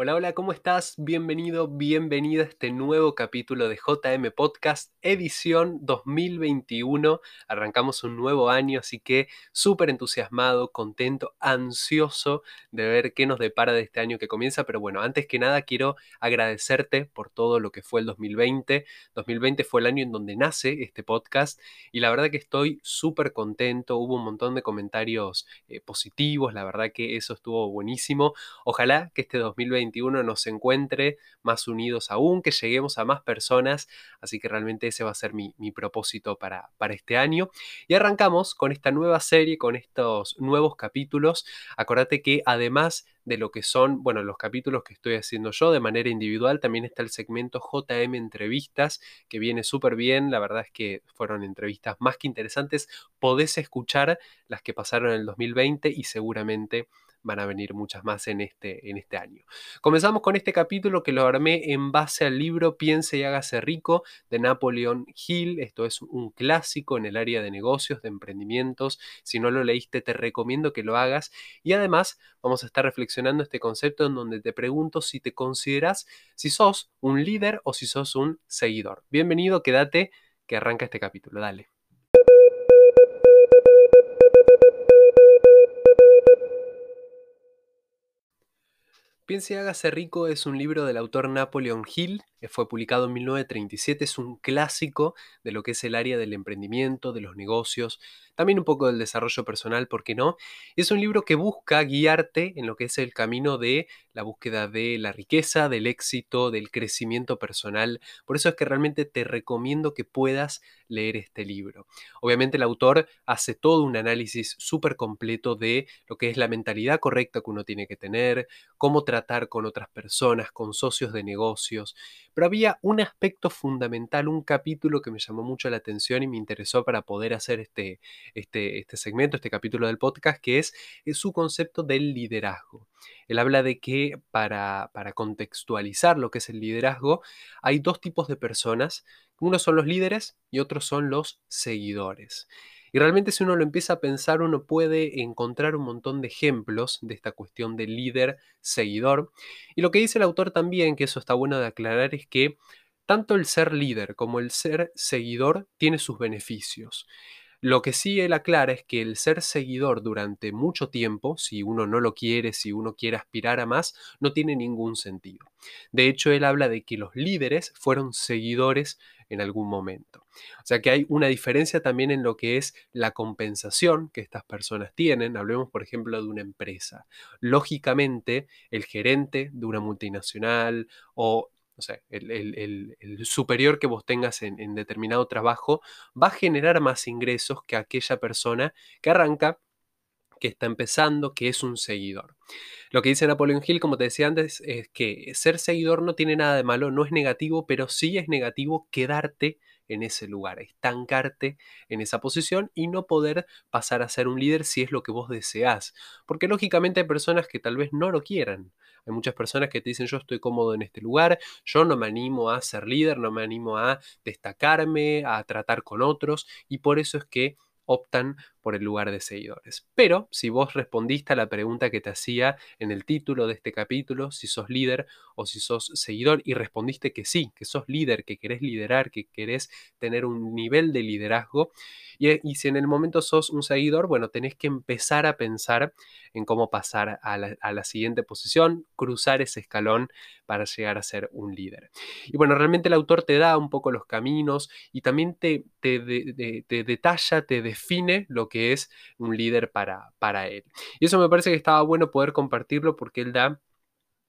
Hola, hola, ¿cómo estás? Bienvenido, bienvenida a este nuevo capítulo de JM Podcast, edición 2021. Arrancamos un nuevo año, así que súper entusiasmado, contento, ansioso de ver qué nos depara de este año que comienza. Pero bueno, antes que nada quiero agradecerte por todo lo que fue el 2020. 2020 fue el año en donde nace este podcast y la verdad que estoy súper contento. Hubo un montón de comentarios eh, positivos, la verdad que eso estuvo buenísimo. Ojalá que este 2020 nos encuentre más unidos aún, que lleguemos a más personas. Así que realmente ese va a ser mi, propósito para, para este año. Y arrancamos con esta nueva serie, con estos nuevos capítulos. Acordate que además de lo que son, bueno, los capítulos que estoy haciendo yo de manera individual. También está el segmento JM Entrevistas, que viene súper bien. La verdad es que fueron entrevistas más que interesantes. Podés escuchar las que pasaron en el 2020 y seguramente van a venir muchas más en este, en este año. Comenzamos con este capítulo que lo armé en base al libro Piense y hágase rico de Napoleon Hill. Esto es un clásico en el área de negocios, de emprendimientos. Si no lo leíste, te recomiendo que lo hagas. Y además vamos a estar reflexionando este concepto en donde te pregunto si te consideras, si sos un líder o si sos un seguidor. Bienvenido, quédate que arranca este capítulo. Dale. Piense y hágase rico es un libro del autor Napoleon Hill, fue publicado en 1937, es un clásico de lo que es el área del emprendimiento, de los negocios, también un poco del desarrollo personal, ¿por qué no? Es un libro que busca guiarte en lo que es el camino de la búsqueda de la riqueza, del éxito, del crecimiento personal. Por eso es que realmente te recomiendo que puedas leer este libro. Obviamente el autor hace todo un análisis súper completo de lo que es la mentalidad correcta que uno tiene que tener, cómo tratar con otras personas, con socios de negocios. Pero había un aspecto fundamental, un capítulo que me llamó mucho la atención y me interesó para poder hacer este, este, este segmento, este capítulo del podcast, que es, es su concepto del liderazgo. Él habla de que para, para contextualizar lo que es el liderazgo, hay dos tipos de personas. Unos son los líderes y otros son los seguidores. Y realmente si uno lo empieza a pensar, uno puede encontrar un montón de ejemplos de esta cuestión de líder-seguidor. Y lo que dice el autor también, que eso está bueno de aclarar, es que tanto el ser líder como el ser seguidor tiene sus beneficios. Lo que sí él aclara es que el ser seguidor durante mucho tiempo, si uno no lo quiere, si uno quiere aspirar a más, no tiene ningún sentido. De hecho, él habla de que los líderes fueron seguidores en algún momento. O sea que hay una diferencia también en lo que es la compensación que estas personas tienen. Hablemos, por ejemplo, de una empresa. Lógicamente, el gerente de una multinacional o no sé, el, superior que vos tengas en, determinado trabajo va a generar más ingresos que aquella persona que arranca, que está empezando, que es un seguidor. Lo que dice Napoleon Hill, como te decía antes, es que ser seguidor no tiene nada de malo, no es negativo, pero sí es negativo quedarte en ese lugar, estancarte en esa posición y no poder pasar a ser un líder si es lo que vos deseás. Porque lógicamente hay personas que tal vez no lo quieran. Hay muchas personas que te dicen yo estoy cómodo en este lugar, yo no me animo a ser líder, no me animo a destacarme, a tratar con otros y por eso es que optan por el lugar de seguidores. Pero si vos respondiste a la pregunta que te hacía en el título de este capítulo, si sos líder o si sos seguidor, y respondiste que sí, que sos líder, que querés liderar, que querés tener un nivel de liderazgo, y, si en el momento sos un seguidor, bueno, tenés que empezar a pensar en cómo pasar a la, siguiente posición, cruzar ese escalón para llegar a ser un líder. Y bueno, realmente el autor te da un poco los caminos y también te detalla, te define lo que es un líder para, para él. Y eso me parece que estaba bueno poder compartirlo porque él da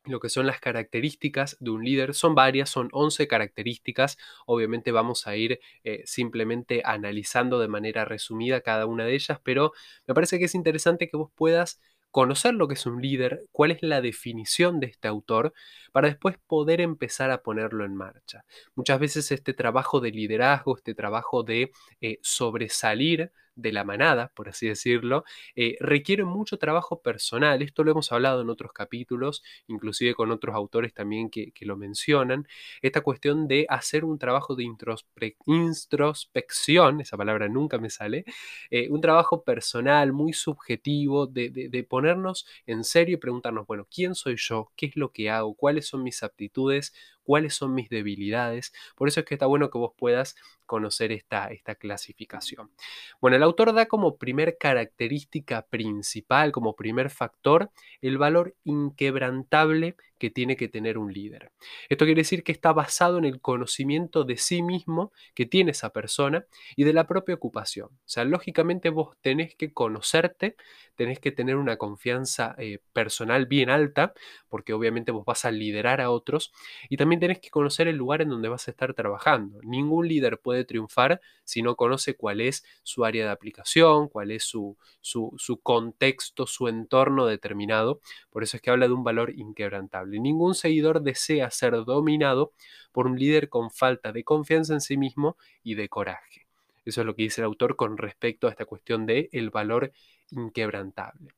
lo que son las características de un líder. Son varias, son 11 características. Obviamente vamos a ir eh, simplemente analizando de manera resumida cada una de ellas, pero me parece que es interesante que vos puedas conocer lo que es un líder, cuál es la definición de este autor, para después poder empezar a ponerlo en marcha. Muchas veces este trabajo de liderazgo, este trabajo de eh, sobresalir de la manada, por así decirlo, eh, requiere mucho trabajo personal. Esto lo hemos hablado en otros capítulos, inclusive con otros autores también que, lo mencionan. Esta cuestión de hacer un trabajo de introspección, esa palabra nunca me sale, eh, un trabajo personal, muy subjetivo, de, de ponernos en serio y preguntarnos, bueno, ¿quién soy yo? ¿Qué es lo que hago? ¿Cuáles son mis aptitudes? Cuáles son mis debilidades. Por eso es que está bueno que vos puedas conocer esta, esta clasificación. Bueno, el autor da como primer característica principal, como primer factor, el valor inquebrantable que tiene que tener un líder. Esto quiere decir que está basado en el conocimiento de sí mismo que tiene esa persona y de la propia ocupación. O sea, lógicamente vos tenés que conocerte, tenés que tener una confianza eh, personal bien alta, porque obviamente vos vas a liderar a otros, y también tenés que conocer el lugar en donde vas a estar trabajando. Ningún líder puede triunfar si no conoce cuál es su área de aplicación, cuál es su, su, su contexto, su entorno determinado. Por eso es que habla de un valor inquebrantable. Ningún seguidor desea ser dominado por un líder con falta de confianza en sí mismo y de coraje. Eso es lo que dice el autor con respecto a esta cuestión de el valor inquebrantable.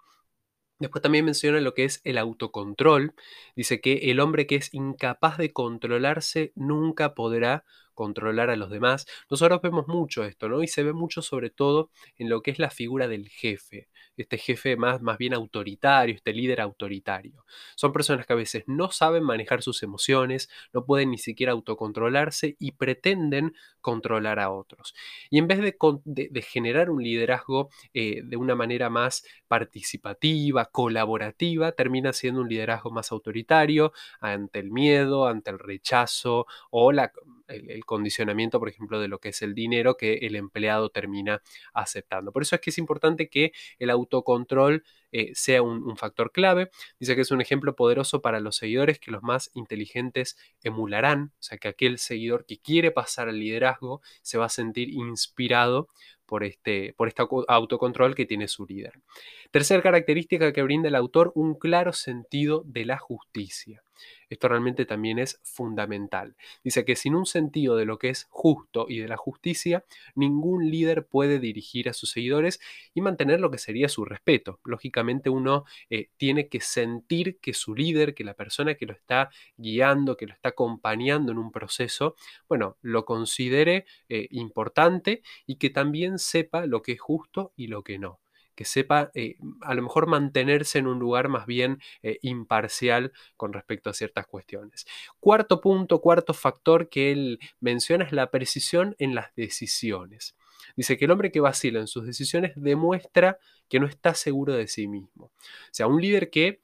Después también menciona lo que es el autocontrol. Dice que el hombre que es incapaz de controlarse nunca podrá controlar a los demás. Nosotros vemos mucho esto, ¿no? Y se ve mucho sobre todo en lo que es la figura del jefe, este jefe más, más bien autoritario, este líder autoritario. Son personas que a veces no saben manejar sus emociones, no pueden ni siquiera autocontrolarse y pretenden controlar a otros. Y en vez de, generar un liderazgo eh, de una manera más participativa, colaborativa, termina siendo un liderazgo más autoritario ante el miedo, ante el rechazo o la, el, condicionamiento, por ejemplo, de lo que es el dinero que el empleado termina aceptando. Por eso es que es importante que el autocontrol eh, sea un, factor clave. Dice que es un ejemplo poderoso para los seguidores que los más inteligentes emularán, o sea que aquel seguidor que quiere pasar al liderazgo se va a sentir inspirado por este, por este autocontrol que tiene su líder. Tercera característica que brinda el autor, un claro sentido de la justicia. Esto realmente también es fundamental. Dice que sin un sentido de lo que es justo y de la justicia, ningún líder puede dirigir a sus seguidores y mantener lo que sería su respeto. Uno eh, tiene que sentir que su líder, que la persona que lo está guiando, que lo está acompañando en un proceso, bueno, lo considere eh, importante y que también sepa lo que es justo y lo que no que sepa eh, a lo mejor mantenerse en un lugar más bien imparcial con respecto a ciertas cuestiones. Cuarto punto, cuarto factor que él menciona es la precisión en las decisiones. Dice que el hombre que vacila en sus decisiones demuestra que no está seguro de sí mismo. O sea, un líder que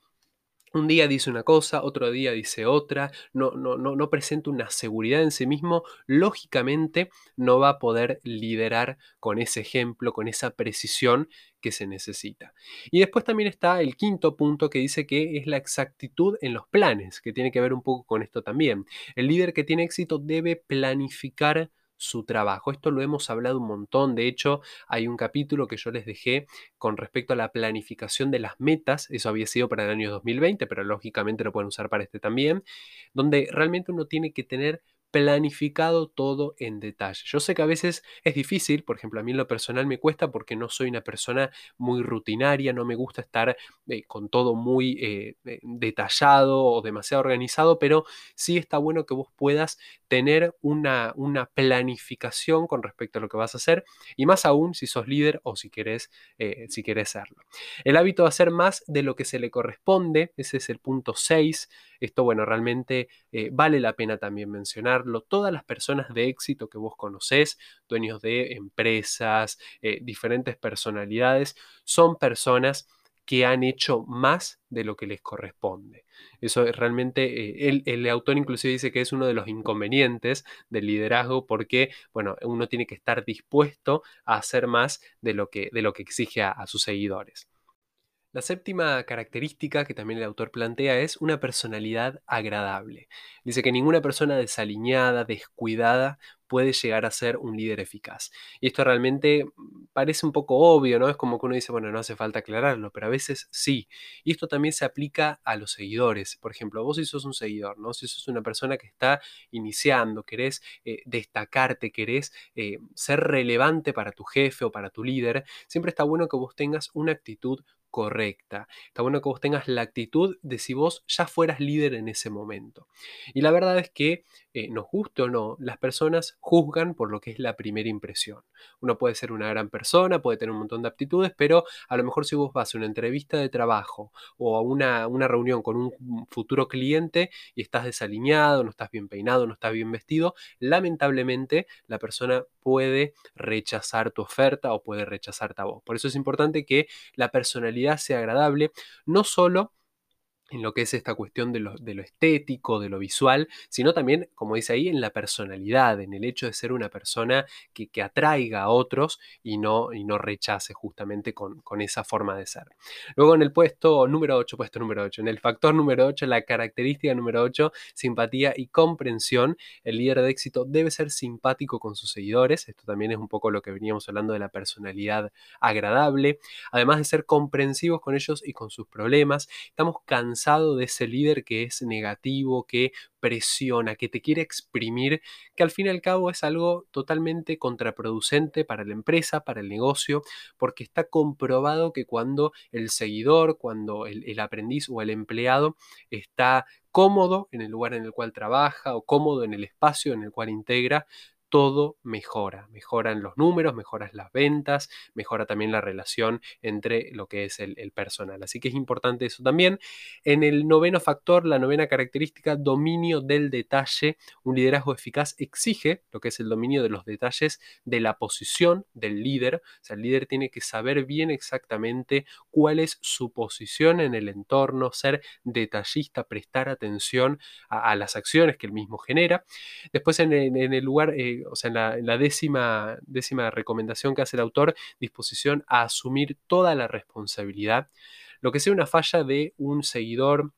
un día dice una cosa, otro día dice otra, no, no, no, no presenta una seguridad en sí mismo, lógicamente no va a poder liderar con ese ejemplo, con esa precisión que se necesita. Y después también está el quinto punto que dice que es la exactitud en los planes, que tiene que ver un poco con esto también. El líder que tiene éxito debe planificar su trabajo. Esto lo hemos hablado un montón. De hecho, hay un capítulo que yo les dejé con respecto a la planificación de las metas. Eso había sido para el año 2020, pero lógicamente lo pueden usar para este también, donde realmente uno tiene que tener planificado todo en detalle. Yo sé que a veces es difícil, por ejemplo, a mí en lo personal me cuesta porque no soy una persona muy rutinaria, no me gusta estar eh, con todo muy eh, eh, detallado o demasiado organizado, pero sí está bueno que vos puedas tener una, una, planificación con respecto a lo que vas a hacer y más aún si sos líder o si querés, si querés serlo. El hábito de hacer más de lo que se le corresponde, ese es el punto 6, esto, bueno, realmente eh, vale la pena también mencionarlo. Todas las personas de éxito que vos conocés, dueños de empresas, eh, diferentes personalidades, son personas que han hecho más de lo que les corresponde. Eso es realmente, eh, el, autor inclusive dice que es uno de los inconvenientes del liderazgo porque, bueno, uno tiene que estar dispuesto a hacer más de lo que, de lo que exige a sus seguidores. La séptima característica que también el autor plantea es una personalidad agradable. Dice que ninguna persona desaliñada, descuidada, puede llegar a ser un líder eficaz. Y esto realmente mm, parece un poco obvio, ¿no? Es como que uno dice, bueno, no hace falta aclararlo, pero a veces sí. Y esto también se aplica a los seguidores. Por ejemplo, vos si sos un seguidor, ¿no? Si sos una persona que está iniciando, querés eh, destacarte, querés eh, ser relevante para tu jefe o para tu líder, siempre está bueno que vos tengas una actitud correcta. Está bueno que vos tengas la actitud de si vos ya fueras líder en ese momento. Y la verdad es que, eh, nos guste o no, las personas juzgan por lo que es la primera impresión. Uno puede ser una gran persona, puede tener un montón de aptitudes, pero a lo mejor si vos vas a una entrevista de trabajo o a una, una reunión con un futuro cliente y estás desalineado, no estás bien peinado, no estás bien vestido, lamentablemente la persona puede rechazar tu oferta o puede rechazarte a vos. Por eso es importante que la personalidad agradable, no solo en lo que es esta cuestión de lo, estético, de lo visual, sino también, como dice ahí, en la personalidad, en el hecho de ser una persona que, atraiga a otros y no, y no rechace justamente con, con, esa forma de ser. Luego en el puesto número 8, puesto número 8, en el factor número 8, la característica número 8, simpatía y comprensión, el líder de éxito debe ser simpático con sus seguidores, esto también es un poco lo que veníamos hablando de la personalidad agradable, además de ser comprensivos con ellos y con sus problemas, estamos cansados de ese líder que es negativo, que presiona, que te quiere exprimir, que al fin y al cabo es algo totalmente contraproducente para la empresa, para el negocio, porque está comprobado que cuando el seguidor, cuando el, aprendiz o el empleado está cómodo en el lugar en el cual trabaja o cómodo en el espacio en el cual integra, todo mejora. Mejoran los números, mejoran las ventas, mejora también la relación entre lo que es el, personal. Así que es importante eso también. En el noveno factor, la novena característica, dominio del detalle. Un liderazgo eficaz exige lo que es el dominio de los detalles de la posición del líder. O sea, el líder tiene que saber bien exactamente cuál es su posición en el entorno, ser detallista, prestar atención a, las acciones que él mismo genera. Después en, el lugar... Eh, o sea, en la, décima, décima recomendación que hace el autor, disposición a asumir toda la responsabilidad. Lo que sea una falla de un seguidor,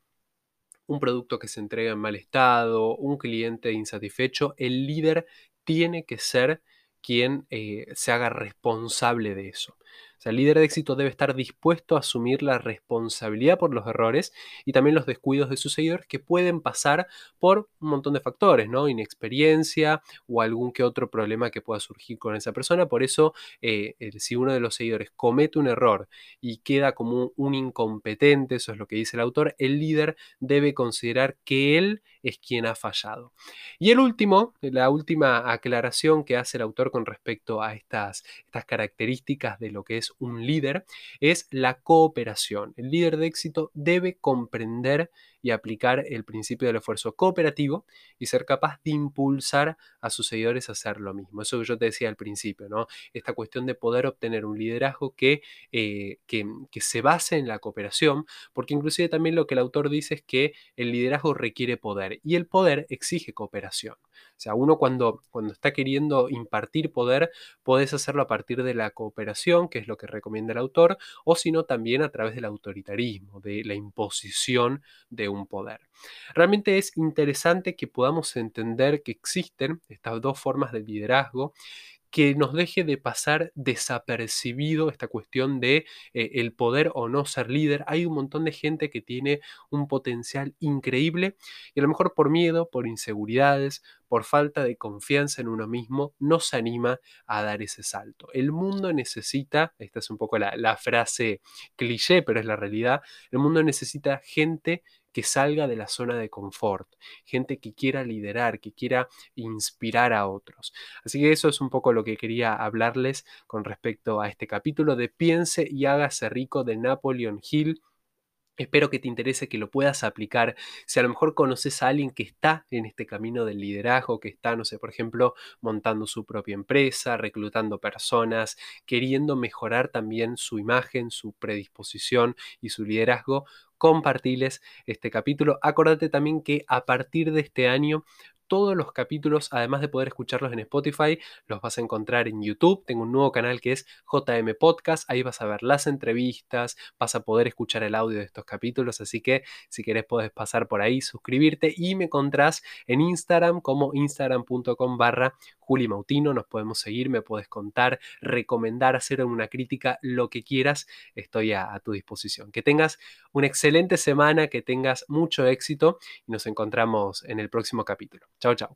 un producto que se entrega en mal estado, un cliente insatisfecho, el líder tiene que ser quien eh, se haga responsable de eso. O sea, el líder de éxito debe estar dispuesto a asumir la responsabilidad por los errores y también los descuidos de sus seguidores que pueden pasar por un montón de factores, ¿no? Inexperiencia o algún que otro problema que pueda surgir con esa persona. Por eso, eh, si uno de los seguidores comete un error y queda como un incompetente, eso es lo que dice el autor, el líder debe considerar que él es quien ha fallado. Y el último, la última aclaración que hace el autor con respecto a estas, estas características de lo que es un líder es la cooperación. El líder de éxito debe comprender y aplicar el principio del esfuerzo cooperativo y ser capaz de impulsar a sus seguidores a hacer lo mismo. Eso que yo te decía al principio, ¿no? Esta cuestión de poder obtener un liderazgo que, eh, que, que se base en la cooperación, porque inclusive también lo que el autor dice es que el liderazgo requiere poder y el poder exige cooperación. O sea, uno cuando, cuando está queriendo impartir poder, podés hacerlo a partir de la cooperación, que es lo que recomienda el autor, o si no, también a través del autoritarismo, de la imposición de un poder. Realmente es interesante que podamos entender que existen estas dos formas de liderazgo que nos deje de pasar desapercibido esta cuestión de eh, el poder o no ser líder. Hay un montón de gente que tiene un potencial increíble y a lo mejor por miedo, por inseguridades, por falta de confianza en uno mismo, no se anima a dar ese salto. El mundo necesita, esta es un poco la, la frase cliché, pero es la realidad, el mundo necesita gente que salga de la zona de confort, gente que quiera liderar, que quiera inspirar a otros. Así que eso es un poco lo que quería hablarles con respecto a este capítulo de Piense y hágase rico de Napoleon Hill. Espero que te interese, que lo puedas aplicar. Si a lo mejor conoces a alguien que está en este camino del liderazgo, que está, no sé, por ejemplo, montando su propia empresa, reclutando personas, queriendo mejorar también su imagen, su predisposición y su liderazgo, compartirles este capítulo. Acordate también que a partir de este año todos los capítulos, además de poder escucharlos en Spotify, los vas a encontrar en YouTube. Tengo un nuevo canal que es JM Podcast. Ahí vas a ver las entrevistas, vas a poder escuchar el audio de estos capítulos. Así que si querés puedes pasar por ahí, suscribirte y me encontrás en Instagram como instagram.com barra Juli Mautino. Nos podemos seguir, me puedes contar, recomendar, hacer una crítica, lo que quieras. Estoy a tu disposición. Que tengas una excelente semana, que tengas mucho éxito y nos encontramos en el próximo capítulo. Chao, chao.